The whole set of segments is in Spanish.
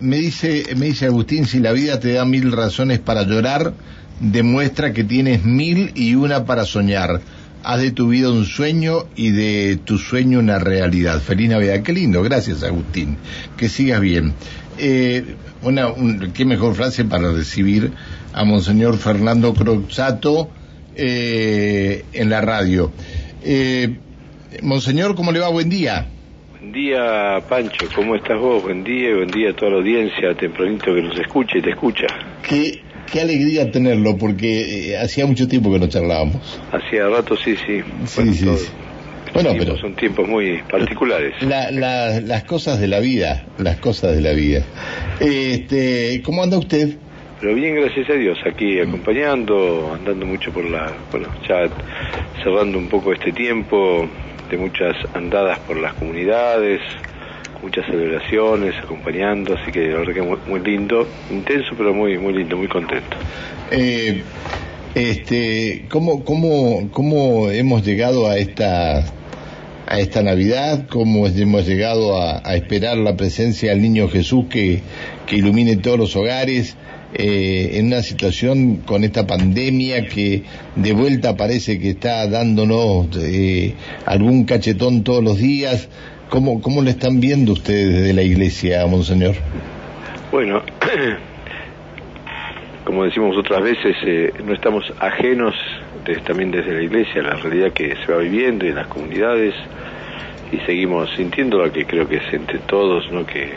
me dice, me dice Agustín, si la vida te da mil razones para llorar, demuestra que tienes mil y una para soñar. Haz de tu vida un sueño y de tu sueño una realidad. Feliz Navidad. Qué lindo, gracias Agustín. Que sigas bien. Eh, una, qué mejor frase para recibir a Monseñor Fernando Croxato eh, en la radio. Eh, Monseñor, ¿cómo le va? Buen día. Buen día, Pancho. ¿Cómo estás vos? Buen día y buen día a toda la audiencia tempranito que nos escucha y te escucha. Qué, qué alegría tenerlo, porque eh, hacía mucho tiempo que no charlábamos. Hacía rato, sí, sí. Sí, sí, Bueno, pero son tiempos muy particulares. las cosas de la vida, las cosas de la vida. Este, ¿Cómo anda usted? Pero bien, gracias a Dios, aquí acompañando, andando mucho por la, bueno, ya cerrando un poco este tiempo de muchas andadas por las comunidades, muchas celebraciones, acompañando, así que la verdad que muy, muy lindo, intenso pero muy muy lindo, muy contento. Eh, este, ¿cómo, cómo, ¿Cómo hemos llegado a esta a esta Navidad, cómo hemos llegado a, a esperar la presencia del Niño Jesús que, que ilumine todos los hogares? Eh, en una situación con esta pandemia que de vuelta parece que está dándonos eh, algún cachetón todos los días. ¿Cómo, ¿Cómo lo están viendo ustedes desde la iglesia, Monseñor? Bueno, como decimos otras veces, eh, no estamos ajenos también desde la iglesia a la realidad que se va viviendo en las comunidades y seguimos sintiendo lo que creo que es entre todos, ¿no? que eh,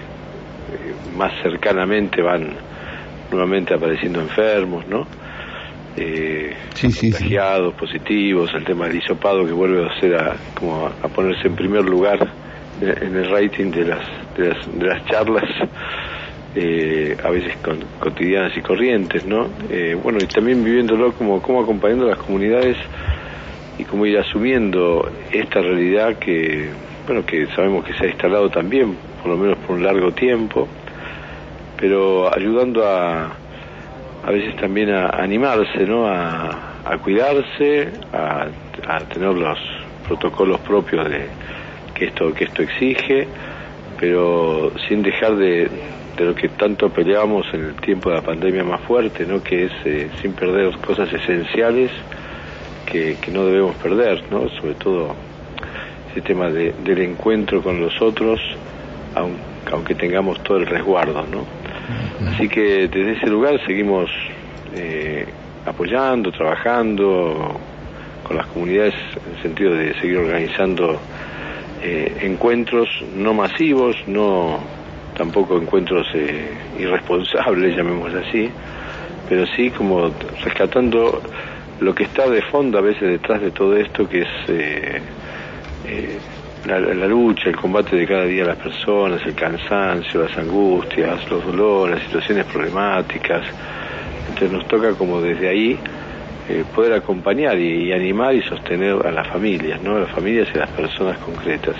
más cercanamente van nuevamente apareciendo enfermos, ¿no? Eh, contagiados, positivos, el tema del hisopado que vuelve a ser a, como a, ponerse en primer lugar en el rating de las, de las, charlas, eh, a veces con, cotidianas y corrientes, ¿no? Eh, bueno, y también viviéndolo como, como acompañando a las comunidades y como ir asumiendo esta realidad que, bueno, que sabemos que se ha instalado también, por lo menos por un largo tiempo, pero ayudando a, a veces también a, animarse, ¿no? A, cuidarse, a, tener los protocolos propios de que esto que esto exige, pero sin dejar de, de lo que tanto peleábamos en el tiempo de la pandemia más fuerte, ¿no? Que es eh, sin perder cosas esenciales que, que no debemos perder, ¿no? Sobre todo ese tema de, del encuentro con los otros, aunque tengamos todo el resguardo, ¿no? Así que desde ese lugar seguimos eh, apoyando, trabajando con las comunidades en el sentido de seguir organizando eh, encuentros no masivos, no tampoco encuentros eh, irresponsables, llamémoslo así, pero sí como rescatando lo que está de fondo a veces detrás de todo esto, que es la, lucha, el combate de cada día las personas, el cansancio, las angustias, los dolores, las situaciones problemáticas. Entonces nos toca como desde ahí eh, poder acompañar y, animar y sostener a las familias, ¿no? A las familias y a las personas concretas.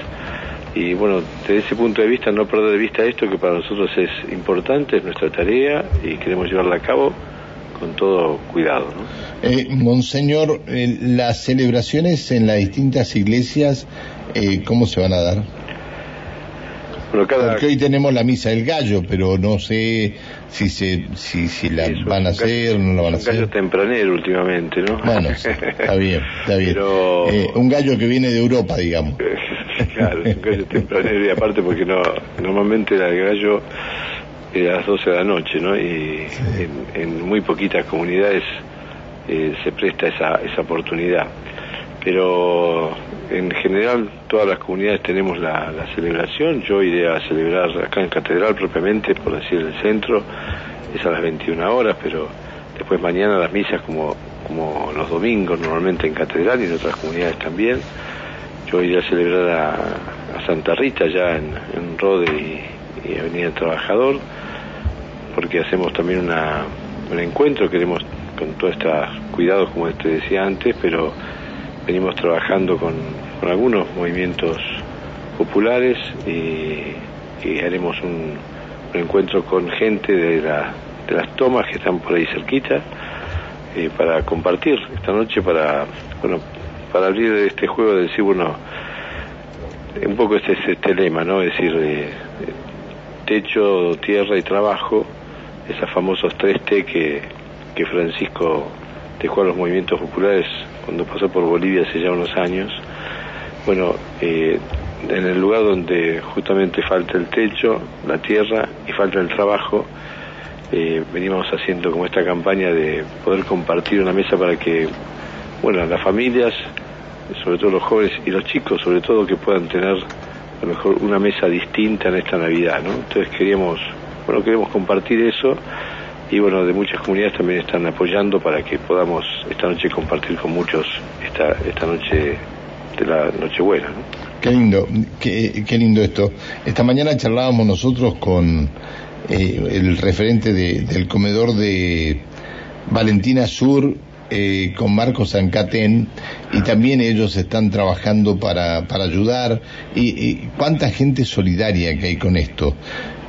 Y bueno, desde ese punto de vista, no perder de vista esto que para nosotros es importante, es nuestra tarea y queremos llevarla a cabo con todo cuidado. ¿no? Eh, monseñor, eh, las celebraciones en las distintas iglesias eh, ¿cómo se van a dar? Porque hoy tenemos la misa del gallo, pero no sé si se si, si la van a hacer o no la van a hacer. Un gallo tempranero últimamente, ¿no? Bueno, está bien, está bien. Eh, un gallo que viene de Europa, digamos. claro, un gallo tempranero y aparte porque no normalmente el gallo es a las 12 de la noche, ¿no? Y en, muy poquitas comunidades eh, se presta esa, esa oportunidad pero en general todas las comunidades tenemos la, celebración. Yo iré a celebrar acá en Catedral propiamente, por decir el centro, es a las 21 horas, pero después mañana las misas como, como los domingos normalmente en Catedral y en otras comunidades también. Yo iré a celebrar a, Santa Rita ya en, en Rode y, Avenida Trabajador, porque hacemos también una, un encuentro, queremos con todos estos cuidados como te decía antes, pero venimos trabajando con, algunos movimientos populares y, haremos un, encuentro con gente de, de las tomas que están por ahí cerquita eh, para compartir esta noche para bueno para abrir este juego de decir bueno un poco este es este lema no es decir eh, techo, tierra y trabajo, esos famosos 3T que, que Francisco dejó a los movimientos populares cuando pasó por Bolivia hace ya unos años. Bueno, eh, en el lugar donde justamente falta el techo, la tierra y falta el trabajo, eh, venimos haciendo como esta campaña de poder compartir una mesa para que, bueno, las familias, sobre todo los jóvenes y los chicos, sobre todo, que puedan tener a lo mejor una mesa distinta en esta Navidad, ¿no? Entonces queríamos, bueno, queremos compartir eso y bueno, de muchas comunidades también están apoyando para que podamos esta noche compartir con muchos esta, esta noche de la Nochebuena, ¿no? Qué lindo, qué, qué lindo esto. Esta mañana charlábamos nosotros con eh, el referente del comedor de Valentina Sur eh, con Marcos Zancatén y también ellos están trabajando para, para ayudar y, cuánta gente solidaria que hay con esto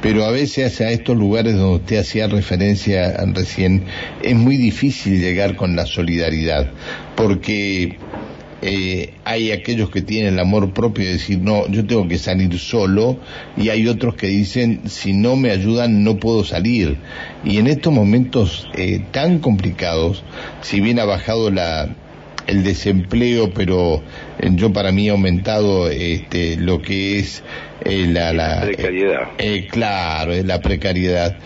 pero a veces a estos lugares donde usted hacía referencia recién es muy difícil llegar con la solidaridad porque eh, hay aquellos que tienen el amor propio de decir, no, yo tengo que salir solo, y hay otros que dicen, si no me ayudan, no puedo salir. Y en estos momentos eh, tan complicados, si bien ha bajado la, el desempleo, pero eh, yo para mí he aumentado este, lo que es la, la precariedad. claro, es la precariedad.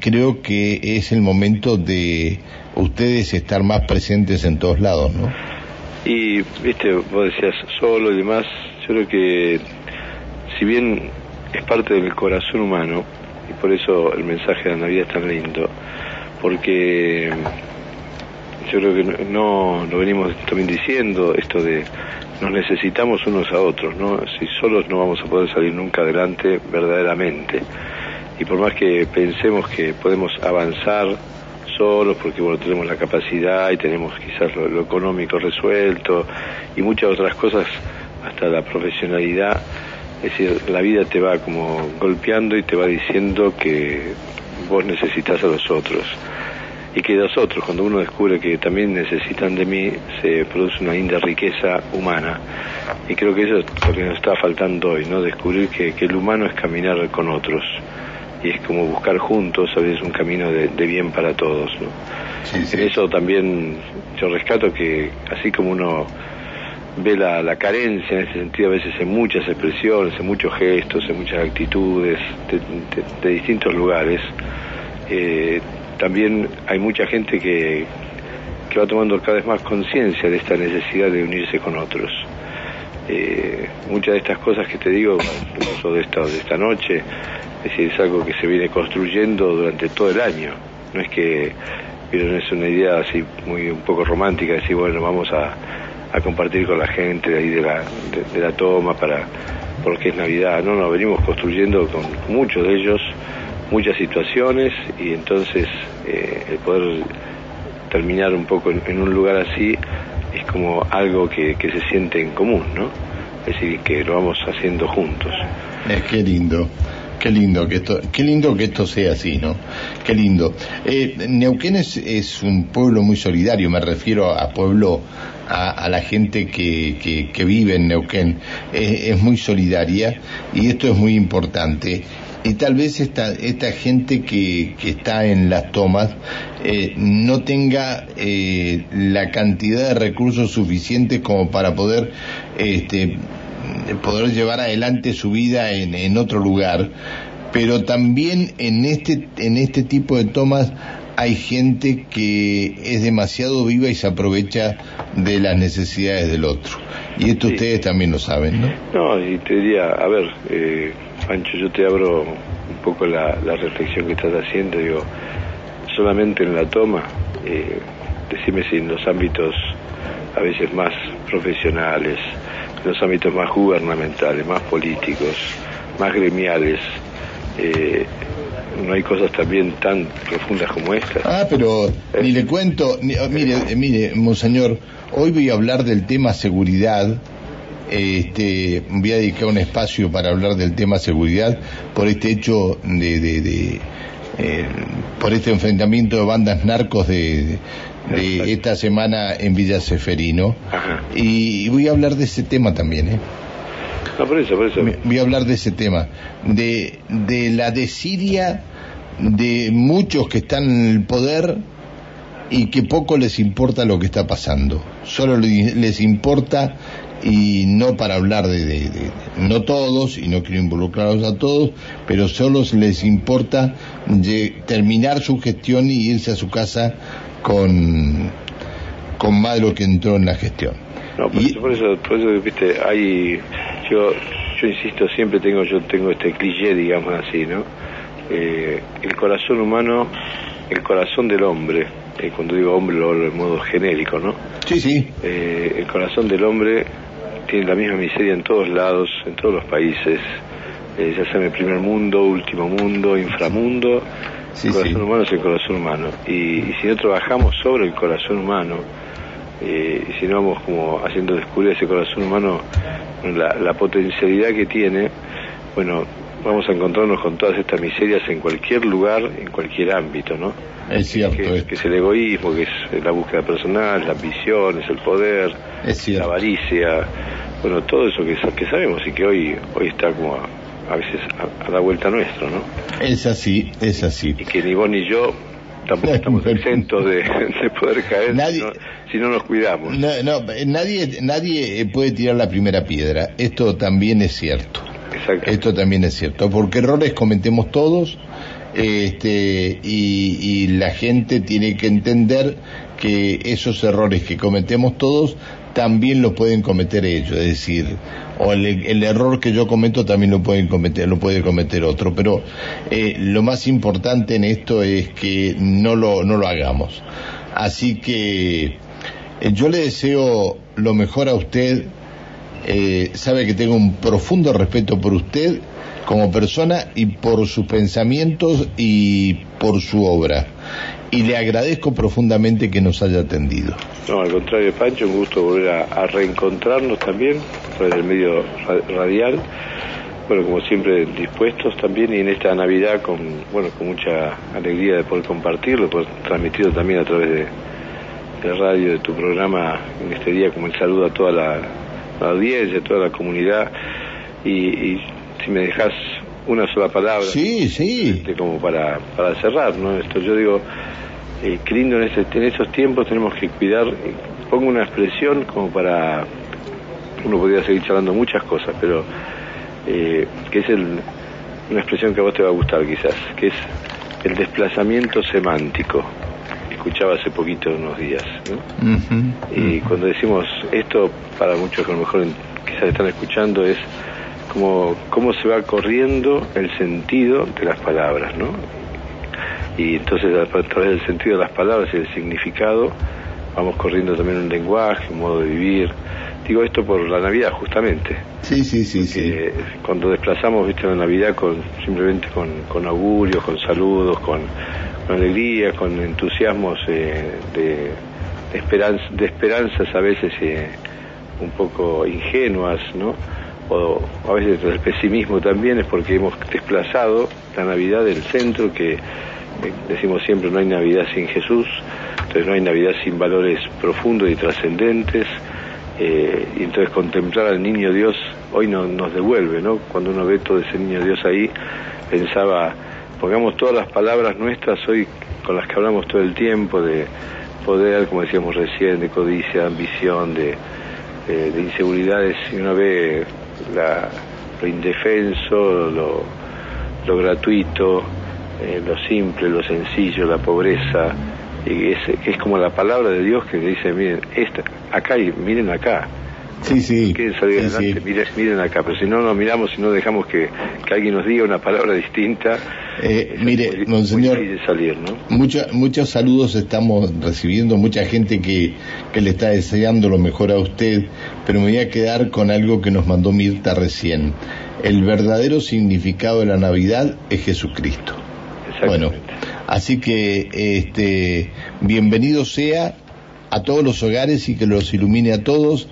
creo que es el momento de ustedes estar más presentes en todos lados, ¿no? Y, viste, vos decías solo y demás, yo creo que si bien es parte del corazón humano, y por eso el mensaje de la Navidad es tan lindo, porque yo creo que no lo venimos también diciendo, esto de nos necesitamos unos a otros, ¿no? Si solos no vamos a poder salir nunca adelante verdaderamente. Y por más que pensemos que podemos avanzar solos porque bueno tenemos la capacidad y tenemos quizás lo, económico resuelto y muchas otras cosas hasta la profesionalidad. Es decir la vida te va como golpeando y te va diciendo que vos necesitas a los otros y que los otros cuando uno descubre que también necesitan de mí se produce una linda riqueza humana. Y creo que eso es lo que nos está faltando hoy no descubrir que, que el humano es caminar con otros y es como buscar juntos, a veces un camino de, bien para todos. ¿no? En eso también yo rescato que así como uno ve la, la, carencia en ese sentido a veces en muchas expresiones, en muchos gestos, en muchas actitudes de, distintos lugares, eh, también hay mucha gente que, que va tomando cada vez más conciencia de esta necesidad de unirse con otros. Eh, muchas de estas cosas que te digo, incluso de esta, de esta noche, es decir, es algo que se viene construyendo durante todo el año. No es que pero es una idea así muy un poco romántica, decir, bueno, vamos a, compartir con la gente de ahí de la, de, la toma para porque es Navidad. No, no, venimos construyendo con muchos de ellos muchas situaciones y entonces eh, el poder terminar un poco en, un lugar así es como algo que, que se siente en común, ¿no? Es decir, que lo vamos haciendo juntos. Es que lindo. Qué lindo que esto, qué lindo que esto sea así, ¿no? Qué lindo. Eh, Neuquén es, un pueblo muy solidario, me refiero a pueblo, a, la gente que, que, vive en Neuquén. es muy solidaria y esto es muy importante. Y tal vez esta, esta gente que, que está en las tomas eh, no tenga eh, la cantidad de recursos suficientes como para poder este, poder llevar adelante su vida en, en otro lugar, pero también en este, en este tipo de tomas hay gente que es demasiado viva y se aprovecha de las necesidades del otro. Y esto ustedes también lo saben, ¿no? No, y te diría, a ver, eh, Pancho, yo te abro un poco la, la, reflexión que estás haciendo, digo, solamente en la toma, eh, decime si en los ámbitos a veces más profesionales, los ámbitos más gubernamentales, más políticos, más gremiales, eh, no hay cosas también tan profundas como estas. Ah, pero ni le cuento, oh, mire, eh, mire, monseñor, hoy voy a hablar del tema seguridad. Este, voy a dedicar un espacio para hablar del tema seguridad por este hecho de, de, eh, por este enfrentamiento de bandas narcos de, de esta semana en Villa Seferino. Y voy a hablar de ese tema también, ¿eh? No, por eso, por eso. Voy a hablar de ese tema, de, de la desidia de muchos que están en el poder y que poco les importa lo que está pasando. Solo les importa y no para hablar de, no todos y no quiero involucrarlos a todos pero solo les importa terminar su gestión y irse a su casa con con más de lo que entró en la gestión no por, eso, por eso, por eso viste hay yo yo insisto siempre tengo yo tengo este cliché digamos así no eh, el corazón humano el corazón del hombre eh, cuando digo hombre lo hablo de modo genérico no sí sí. Eh, el corazón del hombre tiene la misma miseria en todos lados, en todos los países, ya sea en el primer mundo, último mundo, inframundo, el corazón humano es el corazón humano. Y, si no trabajamos sobre el corazón humano, eh, y si no vamos como haciendo descubrir ese corazón humano la, la potencialidad que tiene, bueno, vamos a encontrarnos con todas estas miserias en cualquier lugar, en cualquier ámbito, ¿no? Es cierto. Que, que, es el egoísmo, que es la búsqueda personal, la ambición, es el poder, la avaricia, bueno, todo eso que, que sabemos y que hoy, hoy está como a, veces a, la vuelta nuestro, ¿no? Es así, es así. Y que ni vos ni yo tampoco estamos exentos de, poder caer si, no, nos cuidamos. No, no, nadie, nadie puede tirar la primera piedra, esto también es cierto. Esto también es cierto, porque errores cometemos todos este, y, la gente tiene que entender que esos errores que cometemos todos también los pueden cometer ellos, es decir, o el, error que yo cometo también lo pueden cometer, lo puede cometer otro, pero eh, lo más importante en esto es que no lo, no lo hagamos. Así que eh, yo le deseo lo mejor a usted, eh, sabe que tengo un profundo respeto por usted como persona y por sus pensamientos y por su obra. Y le agradezco profundamente que nos haya atendido. No, al contrario, Pancho, un gusto volver a, reencontrarnos también, por el medio radial. Bueno, como siempre, dispuestos también y en esta Navidad con, bueno, con mucha alegría de poder compartirlo, poder transmitido también a través de, de radio, de tu programa en este día, como el saludo a toda la, audiencia, a toda la comunidad. y si me dejas una sola palabra. Sí, sí. Este, como para, para cerrar, ¿no? Esto yo digo, eh, qué lindo en, ese, en esos tiempos tenemos que cuidar, pongo una expresión como para, uno podría seguir charlando muchas cosas, pero eh, que es el, una expresión que a vos te va a gustar quizás, que es el desplazamiento semántico. Escuchaba hace poquito, unos días. ¿no? Y cuando decimos esto, para muchos que a lo mejor quizás están escuchando, es como cómo se va corriendo el sentido de las palabras, ¿no? Y entonces a través del sentido de las palabras y del significado vamos corriendo también un lenguaje, un modo de vivir. Digo esto por la Navidad justamente. Sí, sí, sí, sí. Cuando desplazamos, viste, la Navidad con simplemente con, con augurios, con saludos, con, alegría, con entusiasmos eh, de, esperanza, de esperanzas a veces eh, un poco ingenuas, ¿no? O a veces el pesimismo también es porque hemos desplazado la Navidad del centro, que eh, decimos siempre no hay Navidad sin Jesús, entonces no hay Navidad sin valores profundos y trascendentes, eh, y entonces contemplar al niño Dios hoy no, nos devuelve, ¿no? Cuando uno ve todo ese niño Dios ahí, pensaba, pongamos todas las palabras nuestras hoy con las que hablamos todo el tiempo de poder, como decíamos recién, de codicia, de ambición, de, de inseguridades, y uno ve la, lo indefenso, lo, lo gratuito, eh, lo simple, lo sencillo, la pobreza, y es, es como la palabra de Dios que dice, miren, esta, acá y miren acá. Sí, sí. Quieren salir adelante, Miren, miren, acá, pero si no nos miramos y no dejamos que, que alguien nos diga una palabra distinta, eh, mire, monseñor, salir, ¿no? muchos saludos estamos recibiendo, mucha gente que, que le está deseando lo mejor a usted, pero me voy a quedar con algo que nos mandó Mirta recién. El verdadero significado de la Navidad es Jesucristo. Bueno, así que este, bienvenido sea a todos los hogares y que los ilumine a todos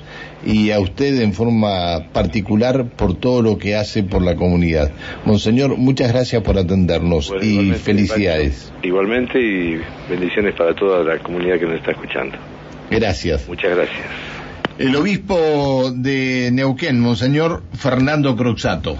y a usted en forma particular por todo lo que hace por la comunidad. Monseñor, muchas gracias por atendernos y felicidades. Igualmente y bendiciones para toda la comunidad que nos está escuchando. Gracias. Muchas gracias. El obispo de Neuquén, Monseñor Fernando Cruxato.